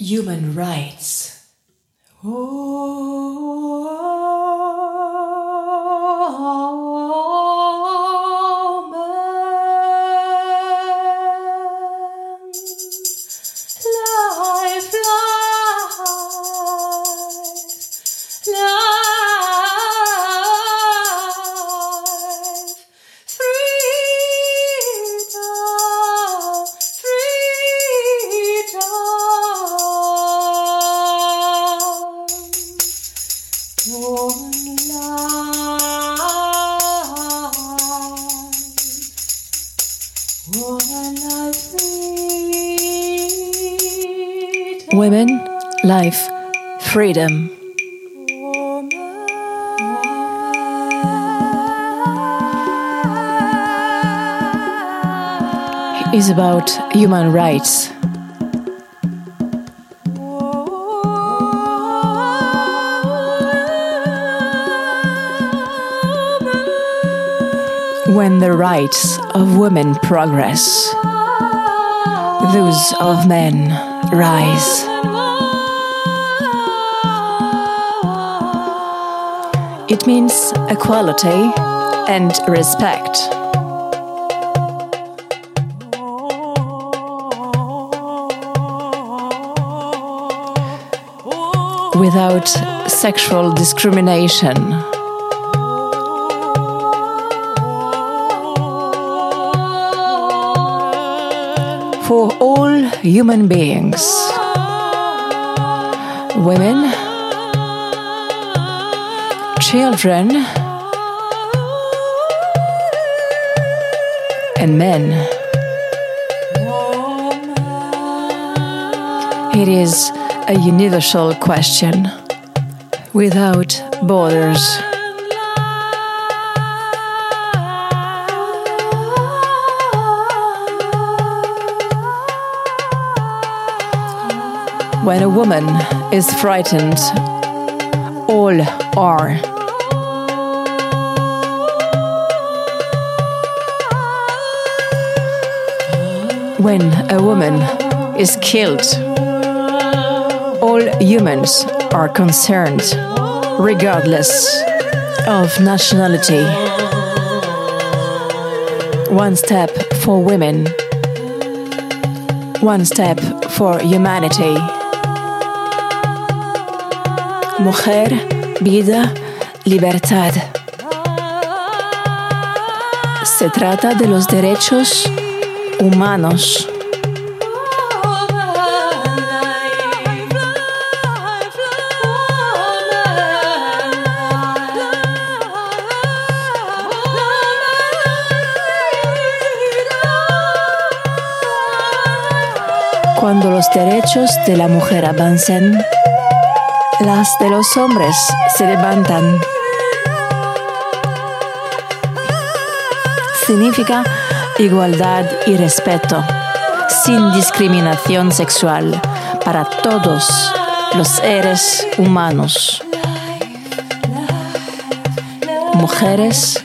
Human rights. Life, Women, life, freedom. is about human rights. When the rights of women progress, those of men rise. It means equality and respect. Without sexual discrimination. For all human beings. Women, children, and men. It is a universal question without borders. When a woman is frightened, all are. When a woman is killed, all humans are concerned, regardless of nationality. One step for women, one step for humanity. Mujer, vida, libertad. Se trata de los derechos humanos. Cuando los derechos de la mujer avancen, las de los hombres se levantan. Significa igualdad y respeto, sin discriminación sexual para todos los seres humanos. Mujeres,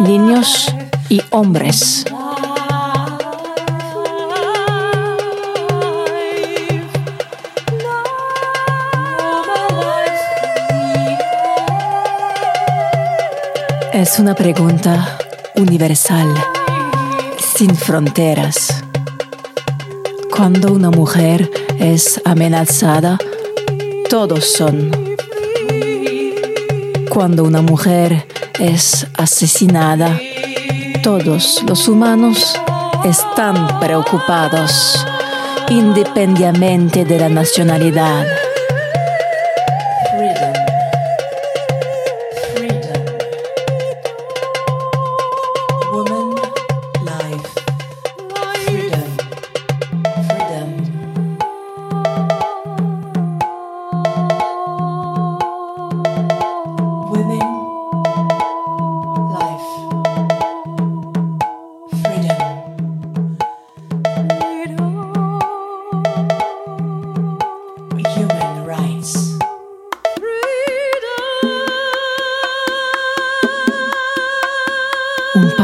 niños y hombres. Es una pregunta universal, sin fronteras. Cuando una mujer es amenazada, todos son. Cuando una mujer es asesinada, todos los humanos están preocupados, independientemente de la nacionalidad.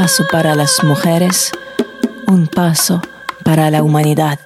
Paso para las mujeres, un paso para la humanidad.